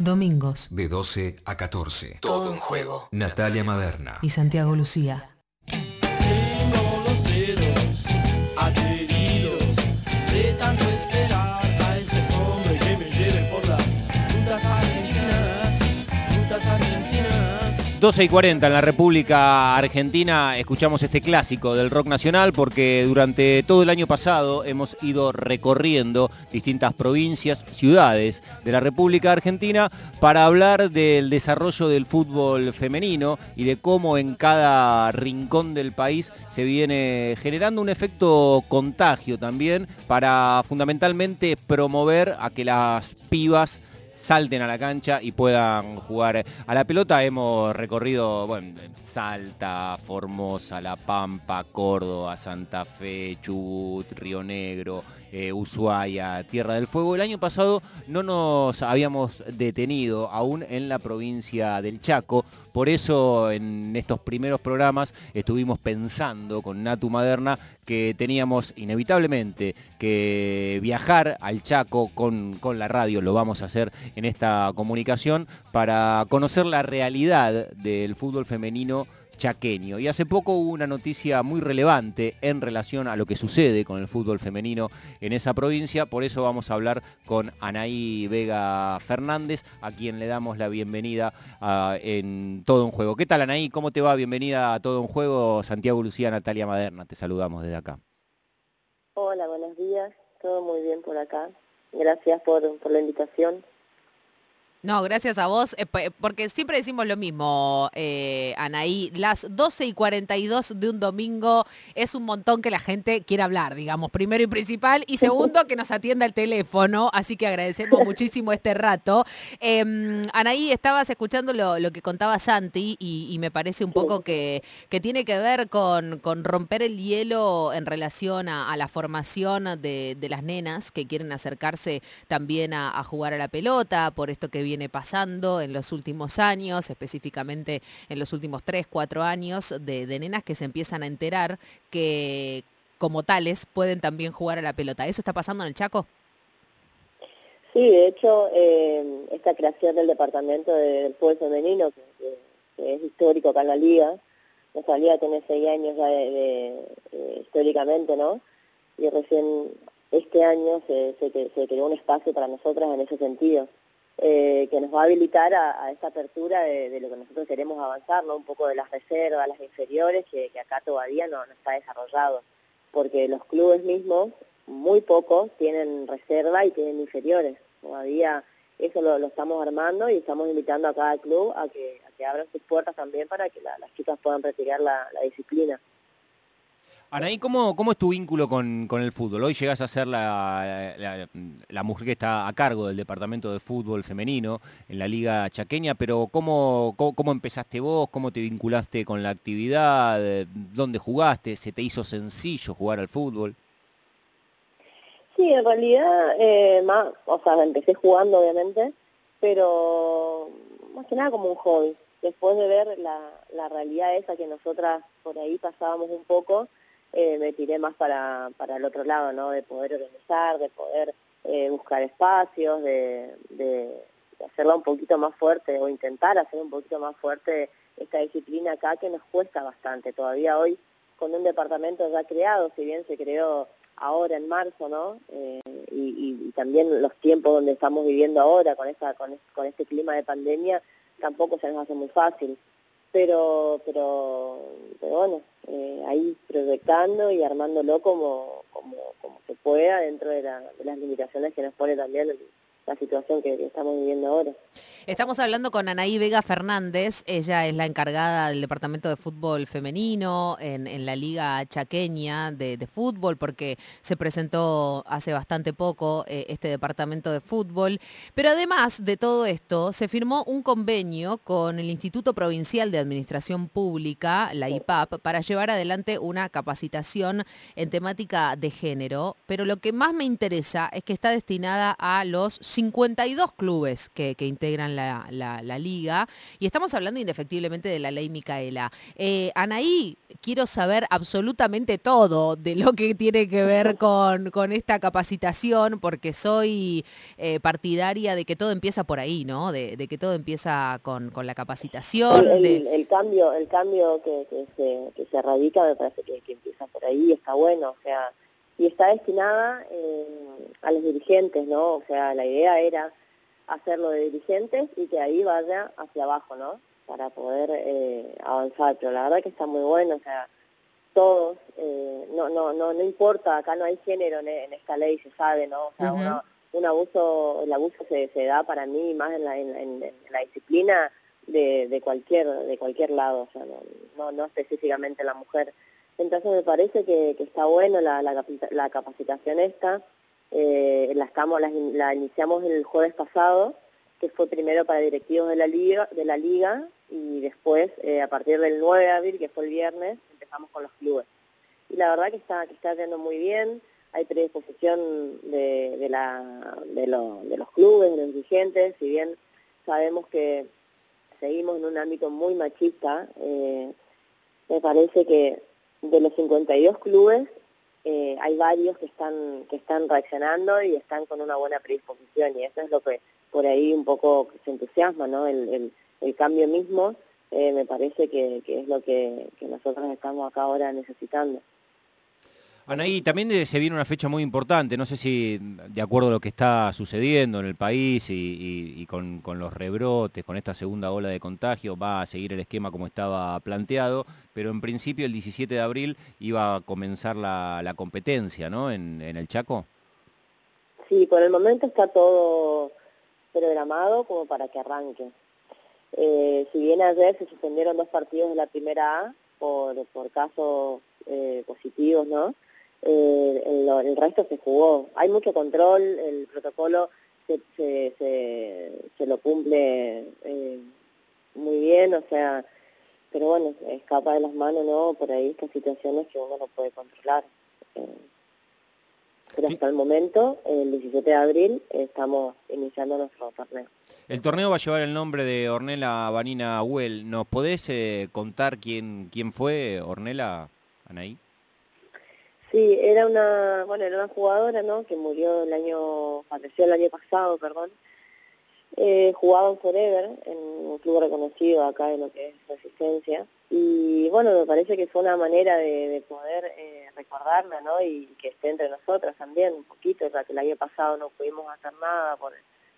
Domingos. De 12 a 14. Todo en juego. Natalia Maderna. Y Santiago Lucía. Tengo los dedos 12 y 40 en la República Argentina escuchamos este clásico del rock nacional porque durante todo el año pasado hemos ido recorriendo distintas provincias, ciudades de la República Argentina para hablar del desarrollo del fútbol femenino y de cómo en cada rincón del país se viene generando un efecto contagio también para fundamentalmente promover a que las pibas salten a la cancha y puedan jugar a la pelota. Hemos recorrido, bueno, Salta, Formosa, La Pampa, Córdoba, Santa Fe, Chubut, Río Negro, eh, Ushuaia, Tierra del Fuego. El año pasado no nos habíamos detenido aún en la provincia del Chaco. Por eso en estos primeros programas estuvimos pensando con Natu Maderna que teníamos inevitablemente que viajar al Chaco con, con la radio, lo vamos a hacer en esta comunicación, para conocer la realidad del fútbol femenino chaqueño. Y hace poco hubo una noticia muy relevante en relación a lo que sucede con el fútbol femenino en esa provincia, por eso vamos a hablar con Anaí Vega Fernández, a quien le damos la bienvenida ah, en Todo un Juego. ¿Qué tal Anaí? ¿Cómo te va? Bienvenida a Todo un Juego. Santiago Lucía, Natalia Maderna, te saludamos desde acá. Hola, buenos días. Todo muy bien por acá. Gracias por, por la invitación. No, gracias a vos, eh, porque siempre decimos lo mismo, eh, Anaí, las 12 y 42 de un domingo es un montón que la gente quiere hablar, digamos, primero y principal, y segundo que nos atienda el teléfono, así que agradecemos muchísimo este rato. Em, Anaí, estabas escuchando lo, lo que contaba Santi y, y me parece un poco que, que tiene que ver con, con romper el hielo en relación a, a la formación de, de las nenas que quieren acercarse también a, a jugar a la pelota, por esto que viene pasando en los últimos años, específicamente en los últimos 3, 4 años, de, de nenas que se empiezan a enterar que como tales pueden también jugar a la pelota. ¿Eso está pasando en el Chaco? Sí, de hecho, eh, esta creación del departamento de- del fútbol femenino, que, es histórico acá en la liga, nuestra liga tiene seis años ya de, eh, históricamente, ¿no? Y recién este año se, se creó un espacio para nosotras en ese sentido, eh, que nos va a habilitar a, esta apertura de, lo que nosotros queremos avanzar, ¿no? Un poco de las reservas, las inferiores, que, acá todavía no, está desarrollado, porque los clubes mismos muy pocos tienen reserva y tienen inferiores. Todavía eso lo, lo estamos armando y estamos invitando a cada club a que, a que abran sus puertas también para que la- las chicas puedan practicar la, la disciplina. Anaí, ¿cómo, cómo es tu vínculo con, con el fútbol? Hoy llegás a ser la, la- la mujer que está a cargo del departamento de fútbol femenino en la Liga Chaqueña, pero ¿cómo, cómo, cómo empezaste vos? ¿Cómo te vinculaste con la actividad? ¿Dónde jugaste? ¿Se te hizo sencillo jugar al fútbol? Sí, en realidad, eh, más, o sea, empecé jugando obviamente, pero más que nada como un hobby. Después de ver la, la realidad esa que nosotras por ahí pasábamos un poco, eh, me tiré más para, para el otro lado, ¿no? De poder organizar, de poder eh, buscar espacios, de, de, de hacerla un poquito más fuerte o intentar hacer un poquito más fuerte esta disciplina acá que nos cuesta bastante. Todavía hoy con un departamento ya creado, si bien se creó ahora en marzo, ¿no? Eh, y, y- también los tiempos donde estamos viviendo ahora con esta con, con este clima de pandemia tampoco se nos hace muy fácil. Pero pero pero bueno, eh, ahí proyectando y armándolo como como, como se pueda dentro de, la- de las limitaciones que nos pone también la situación que, que estamos viviendo ahora. Estamos hablando con Anaí Vega Fernández, ella es la encargada del Departamento de Fútbol Femenino en, en la Liga Chaqueña de, de Fútbol, porque se presentó hace bastante poco eh, este Departamento de Fútbol. Pero además de todo esto, se firmó un convenio con el Instituto Provincial de Administración Pública, la IPAP, para llevar adelante una capacitación en temática de género. Pero lo que más me interesa es que está destinada a los 52 clubes que, que integran la, la- la liga y estamos hablando indefectiblemente de la ley Micaela. Eh, Anaí, quiero saber absolutamente todo de lo que tiene que ver con, con esta capacitación porque soy eh, partidaria de que todo empieza por ahí, ¿no? De, de que todo empieza con, con la capacitación. el, de- el- el cambio el cambio que, que se, que se radica me parece que, que empieza por ahí está bueno o sea y está destinada eh, a los dirigentes no o sea la idea era hacerlo de dirigentes y que ahí vaya hacia abajo no para poder eh, avanzar. Pero la verdad que está muy bueno o sea todos eh, no no no no importa acá no hay género en, en esta ley se sabe no o sea uno- un abuso el abuso se, se da para mí más en la, en, en- en la disciplina de, de cualquier de cualquier lado, o sea, no, no, no específicamente la mujer. Entonces me parece que, que está bueno la, la, la capacitación esta, eh, la, estamos, la, la iniciamos el jueves pasado, que fue primero para directivos de la liga, de la liga y después, eh, a partir del 9 de abril, que fue el viernes, empezamos con los clubes. Y la verdad que está, que está yendo muy bien, hay predisposición de, de, la, de, lo- de los clubes, de los dirigentes, si bien sabemos que seguimos en un ámbito muy machista, eh, me parece que de los 52 clubes eh, hay varios que están que están reaccionando y están con una buena predisposición y eso es lo que por ahí un poco se entusiasma, ¿no? El, el, el cambio mismo eh, me parece que, que es lo que, que nosotros estamos acá ahora necesitando. Anaí, también eh, se viene una fecha muy importante, no sé si de acuerdo a lo que está sucediendo en el país y, y- con, los rebrotes, con esta segunda ola de contagio, va a seguir el esquema como estaba planteado, pero en principio el 17 de abril iba a comenzar la, la competencia, ¿no? En, en el Chaco. Sí, por el momento está todo programado como para que arranque. Eh, si bien ayer se suspendieron dos partidos de la primera A por, por casos eh, positivos, ¿no? Eh, el, el resto se jugó. Hay mucho control, el protocolo se, se, se, se lo cumple eh, muy bien, o sea, pero bueno, escapa de las manos, ¿no? Por ahí estas situaciones que uno no puede controlar. Eh, pero hasta el momento, el 17 de abril, estamos iniciando nuestro torneo. El torneo va a llevar el nombre de Ornella Vanina Huel. ¿Nos podés eh, contar quién, quién fue Ornella, Anaí? Sí, era una, bueno, era una jugadora, ¿no? Que murió el año, falleció el año pasado, perdón. Eh, jugaba en Forever, en un club reconocido acá de lo que es Resistencia. Y bueno, me parece que fue una manera de, de poder eh, recordarla, ¿no? Y que esté entre nosotras también un poquito, ya que el año pasado no pudimos hacer nada por,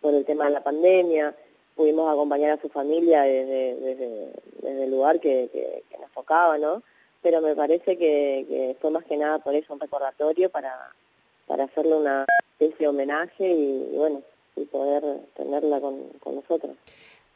por el tema de la pandemia. Pudimos acompañar a su familia desde, desde, desde el lugar que, que, que nos tocaba, ¿no? Pero me parece que, que fue más que nada por eso un recordatorio para, para hacerle una especie homenaje y, y bueno, y poder tenerla con, con nosotros.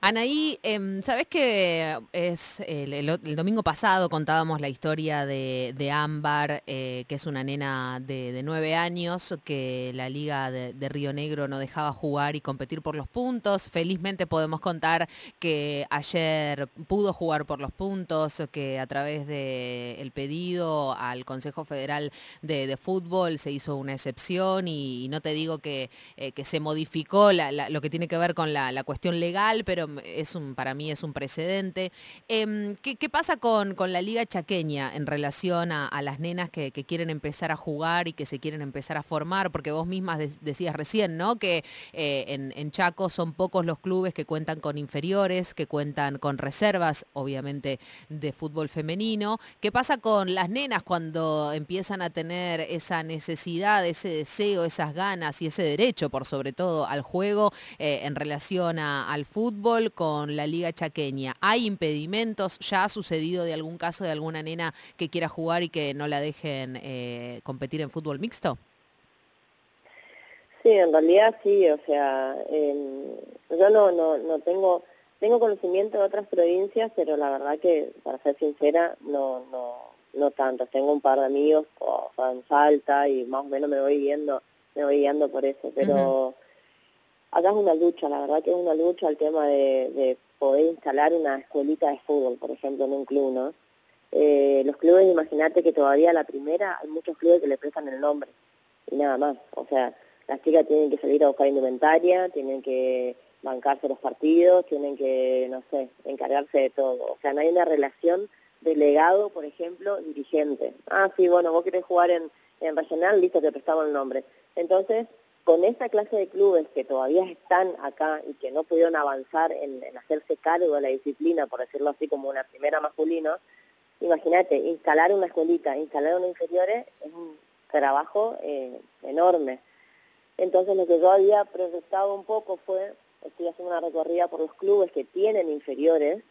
Anaí, em, ¿sabes que es el, domingo pasado contábamos la historia de, de Ámbar, eh, que es una nena de, nueve años, que la Liga de, Río Negro no dejaba jugar y competir por los puntos? Felizmente podemos contar que ayer pudo jugar por los puntos, que a través del pedido al Consejo Federal de, Fútbol se hizo una excepción y, no te digo que, eh, se modificó lo que tiene que ver con la cuestión legal, pero es un, para mí es un precedente. Em, ¿qué, qué pasa con, con la liga chaqueña en relación a, las nenas que, que quieren empezar a jugar y que se quieren empezar a formar? Porque vos mismas de- decías recién, ¿no? Que eh, en, en Chaco son pocos los clubes que cuentan con inferiores, que cuentan con reservas, obviamente, de fútbol femenino. ¿Qué pasa con las nenas cuando empiezan a tener esa necesidad, ese deseo, esas ganas y ese derecho, por sobre todo, al juego eh, en relación a- al fútbol con la liga chaqueña? ¿Hay impedimentos? ¿Ya ha sucedido de algún caso de alguna nena que quiera jugar y que no la dejen eh, competir en fútbol mixto? Sí, en realidad sí, o sea, em, yo no, no, no tengo, tengo conocimiento de otras provincias, pero la verdad que, para ser sincera, no, no, no tanto. Tengo un par de amigos o sea, en Salta y más o menos me voy guiando, me voy guiando por eso, pero acá es una lucha, la verdad que es una lucha el tema de, de poder instalar una escuelita de fútbol, por ejemplo, en un club, ¿no? Eh, los clubes, imagínate que todavía la primera, hay muchos clubes que le prestan el nombre y nada más. O sea, las chicas tienen que salir a buscar indumentaria, tienen que bancarse los partidos, tienen que, no sé, encargarse de todo. O sea, no hay una relación delegado, por ejemplo, dirigente. Ah, sí, bueno, vos querés jugar en, en regional, listo, te prestamos el nombre. Entonces, con esa clase de clubes que todavía están acá y que no pudieron avanzar en, hacerse cargo de la disciplina, por decirlo así, como una primera masculino, imagínate, instalar una escuelita, instalar una inferiores es un trabajo eh, enorme. Entonces lo que yo había proyectado un poco fue, estoy haciendo una recorrida por los clubes que tienen inferiores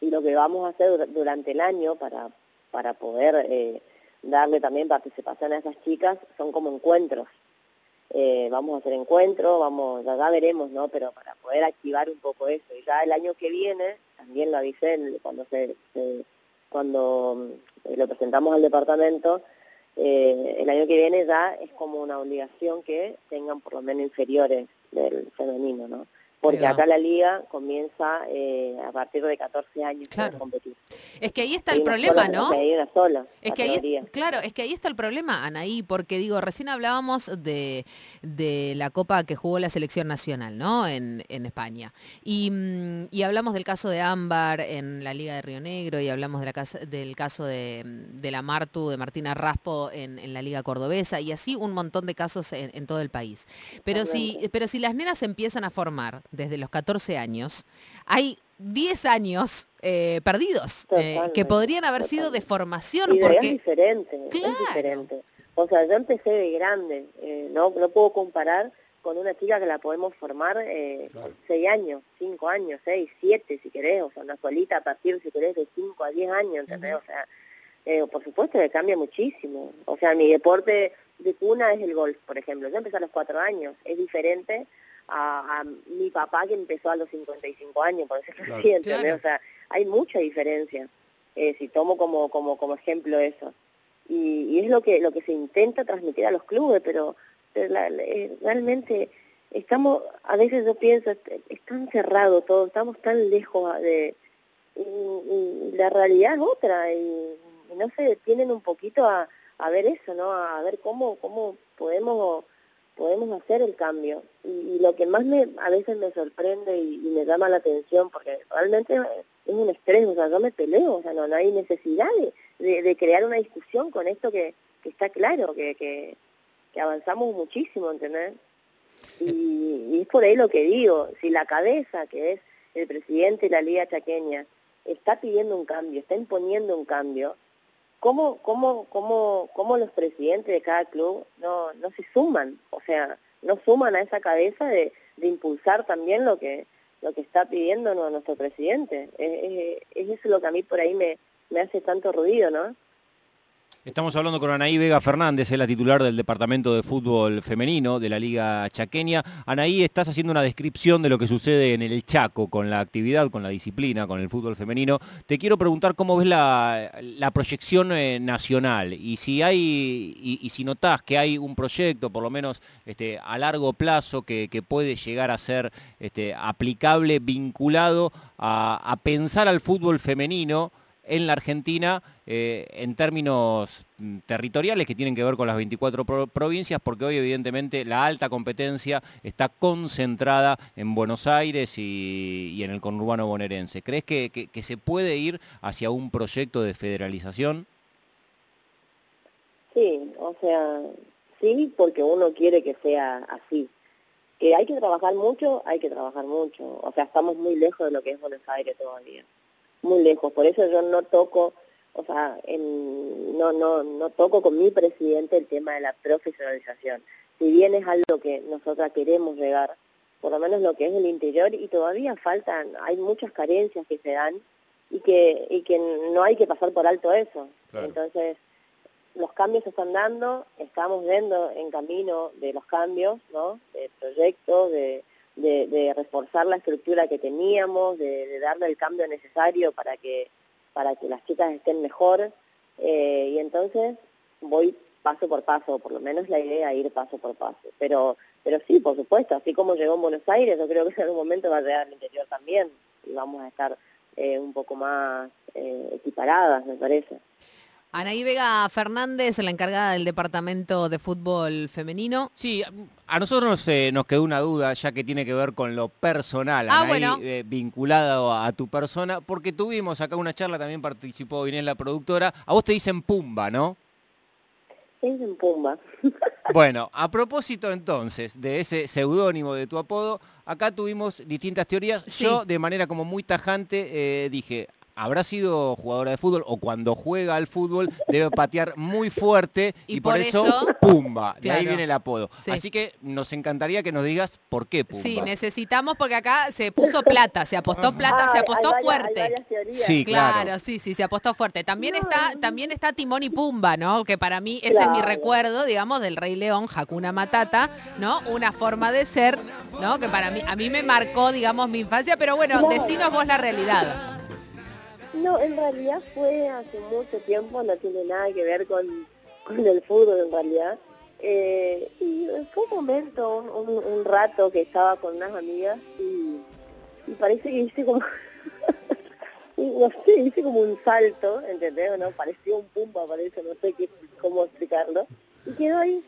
y lo que vamos a hacer dur- durante el año para, para poder eh, darle también participación a esas chicas son como encuentros. Eh, vamos a hacer encuentros, vamos, ya, veremos, ¿no? Pero para poder activar un poco eso. Y ya el año que viene, también lo avisé cuando se, se- cuando mm, lo presentamos al departamento, eh, el año que viene ya es como una obligación que tengan por lo menos inferiores del femenino, ¿no? Porque acá la liga comienza eh, a partir de 14 años Claro. para competir. Es que ahí está Hay el problema, sola- ¿no? o sea, hay una sola Es que ahí, claro, es que ahí está el problema, Anaí, porque digo, recién hablábamos de, de la Copa que jugó la selección nacional, ¿no? En, en España. Y, mm, y hablamos del caso de Ámbar en la Liga de Río Negro y hablamos de la casa- del caso de, de la Martu, de Martina Raspo en, en la Liga Cordobesa y así un montón de casos en, en todo el país. Pero si, pero si las nenas empiezan a formar desde los 14 años, hay 10 años eh, perdidos eh, que podrían haber sido de formación Y de- es porque diferente, Claro. es diferente. O sea, yo empecé de grande, eh, no, no puedo comparar con una chica que la podemos formar eh, con seis años, cinco años, seis, siete si querés, o sea, una solita a partir, si querés, de cinco a diez años, ¿entendés? O sea, eh, por supuesto que cambia muchísimo. O sea, mi deporte de cuna es el golf, por ejemplo. Yo empecé a los cuatro años, es diferente a, a mi papá que empezó a los 55 años, por decirlo Claro. ¿entendés? Claro. O sea, hay mucha diferencia, eh, si tomo como, como, como ejemplo eso. Y, y es lo que, lo que se intenta transmitir a los clubes, pero, pero la- la- eh, realmente estamos, a veces yo pienso, es, es tan cerrado todo, estamos tan lejos de... Y, y la realidad es otra, y, y no se detienen un poquito a, a ver eso, ¿no? A ver cómo, cómo podemos podemos hacer el cambio. Y, y lo que más me a veces me sorprende y, me llama la atención, porque realmente es un estrés, o sea, yo me peleo, o sea, no, no hay necesidad de, de, de crear una discusión con esto que, que está claro, que, que, que avanzamos muchísimo, ¿entendés? Y, y es por ahí lo que digo, si la cabeza, que es el presidente de la Liga Chaqueña, está pidiendo un cambio, está imponiendo un cambio, ¿cómo, cómo, cómo, cómo los presidentes de cada club no, no se suman? O sea, no suman a esa cabeza de, de impulsar también lo que lo que está pidiendo nu- nuestro presidente. Es, es- es eso lo que a mí por ahí me, me hace tanto ruido, ¿no? Estamos hablando con Anaí Vega Fernández, es la titular del Departamento de Fútbol Femenino de la Liga Chaqueña. Anaí, estás haciendo una descripción de lo que sucede en el Chaco con la actividad, con la disciplina, con el fútbol femenino. Te quiero preguntar cómo ves la, proyección eh, nacional y si hay y, si notás que hay un proyecto, por lo menos este, a largo plazo, que, puede llegar a ser este, aplicable, vinculado a pensar al fútbol femenino en la Argentina eh, en términos mm, territoriales que tienen que ver con las 24 pro- provincias, porque hoy evidentemente la alta competencia está concentrada en Buenos Aires y, en el conurbano bonaerense. ¿Crees que, que- que se puede ir hacia un proyecto de federalización? Sí, o sea, sí, porque uno quiere que sea así. Que hay que trabajar mucho, hay que trabajar mucho. O sea, estamos muy lejos de lo que es Buenos Aires todavía. Muy lejos. Por eso yo no toco, o sea, en- no, no, no toco con mi presidente el tema de la profesionalización. Si bien es algo que nosotras queremos llegar, por lo menos lo que es el interior, y todavía faltan, hay muchas carencias que se dan y que, y que no hay que pasar por alto eso. Claro. Entonces, los cambios se están dando, estamos yendo en camino de los cambios, ¿no? De proyectos, de, de, de reforzar la estructura que teníamos, de, de darle el cambio necesario para que para que las chicas estén mejor. eh, y entonces voy paso por paso, por lo menos la idea es ir paso por paso. Pero pero sí, por supuesto, así como llegó en Buenos Aires, yo creo que en algún momento va a llegar al interior también y vamos a estar eh, un poco más eh, equiparadas, me parece. Anaí Vega Fernández, la encargada del departamento de fútbol femenino. Sí, a nosotros eh, nos quedó una duda, ya que tiene que ver con lo personal, Ah, Anaí, bueno. eh, vinculado a tu persona, porque tuvimos acá una charla, también participó Inés, la productora. A vos te dicen Pumba, ¿no? Es en Pumba. Bueno, a propósito entonces de ese seudónimo de tu apodo, acá tuvimos distintas teorías. Sí. Yo de manera como muy tajante eh, dije, habrá sido jugadora de fútbol o cuando juega al fútbol debe patear muy fuerte y, Y por, por eso, eso- Pumba. De ahí viene el apodo. Sí. Así que nos encantaría que nos digas por qué Pumba. Sí, necesitamos porque acá se puso plata, se apostó plata, se apostó hay fuerte. Hay varias teorías. Sí, Claro, claro. sí, sí, se apostó fuerte. También No, está, también está Timón y Pumba, ¿no? Que para mí ese es mi recuerdo, digamos, del Rey León, Hakuna Matata, ¿no? Una forma de ser, ¿no? Que para mí, a mí me marcó, digamos, mi infancia, pero bueno, decinos vos la realidad. No, en realidad fue hace mucho tiempo, no tiene nada que ver con, con el fútbol en realidad. Eh, y fue un momento, un, un- rato que estaba con unas amigas y, parece que hice como, no sé, hice como un salto, ¿entendés? ¿No? Pareció un pumba, parece, no sé qué, cómo explicarlo. Y quedó ahí.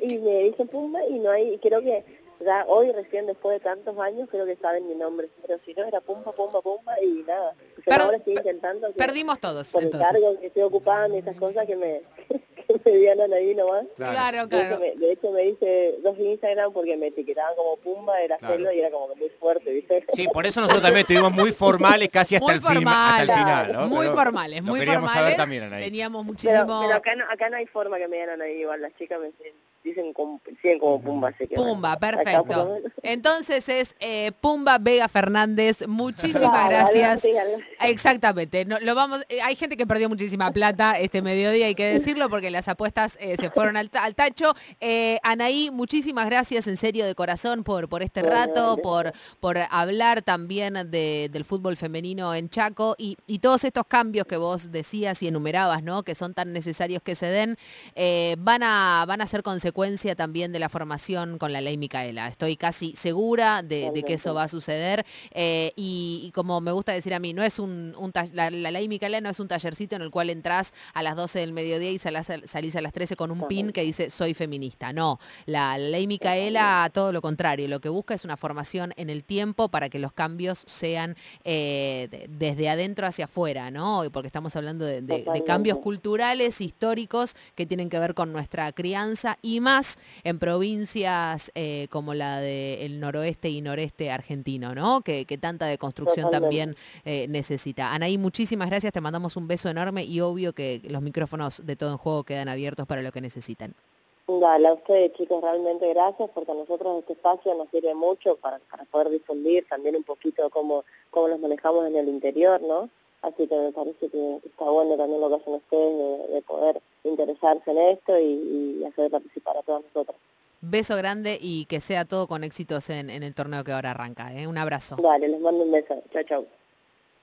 Y me dije pumba y no hay, y creo que ya hoy recién después de tantos años creo que saben mi nombre, pero si no era pumba, pumba, pumba y nada. O sea, Per- ahora estoy intentando que Perdimos todos, por el entonces. cargo que estoy ocupando y esas cosas que me, que me dieron ahí nomás. Claro, De, hecho, claro. me, de hecho me hice dos Instagram porque me etiquetaban como Pumba, era Claro. celo y era como muy fuerte, ¿viste? Sí, por eso nosotros también estuvimos muy formales casi hasta, Muy el, hasta el final. ¿no? muy Pero formales, muy formales. también. Teníamos Pero, muchísimo... pero acá, no, acá no hay forma que me dieran ahí igual, las chicas me dicen, dicen como, siguen como Pumba, así que Pumba, bueno, acá por lo perfecto. Entonces es eh, Pumba Vega Fernández. Muchísimas Claro, gracias. Exactamente. No, lo vamos, eh, hay gente que perdió muchísima plata este mediodía, hay que decirlo, porque las apuestas eh, se fueron al, ta- al tacho. Eh, Anaí, muchísimas gracias en serio de corazón por, por este Bueno, rato, por, por hablar también de- del fútbol femenino en Chaco y, y todos estos cambios que vos decías y enumerabas, ¿no? Que son tan necesarios que se den, eh, van, a, van a ser consecuencia también de la formación con la ley Micaela. Estoy casi segura de, de que eso va a suceder. eh, y, y como me gusta decir a mí, no es un, un la, la ley Micaela no es un tallercito en el cual entras a las 12 del mediodía y salás salís a las 13 con un pin que dice soy feminista. No, la ley Micaela todo lo contrario, lo que busca es una formación en el tiempo para que los cambios sean eh, de- desde adentro hacia afuera, ¿no? Porque estamos hablando de, de- cambios culturales, históricos, que tienen que ver con nuestra crianza y más en provincias eh, como la del noroeste y noreste argentino, ¿no? Que, que tanta deconstrucción también eh, necesita. Anaí, muchísimas gracias, te mandamos un beso enorme y obvio que los micrófonos de todo en juego quedan abiertos para lo que necesitan. Dale, a ustedes chicos, realmente gracias porque a nosotros este espacio nos sirve mucho para, para poder difundir también un poquito cómo, cómo nos manejamos en el interior, ¿no? Así que me parece que está bueno también lo que hacen ustedes de, de poder interesarse en esto y, y hacer participar a todos nosotros. Beso grande y que sea todo con éxitos en, en el torneo que ahora arranca. ¿eh? Un abrazo. Dale, les mando un beso. Chao, chao.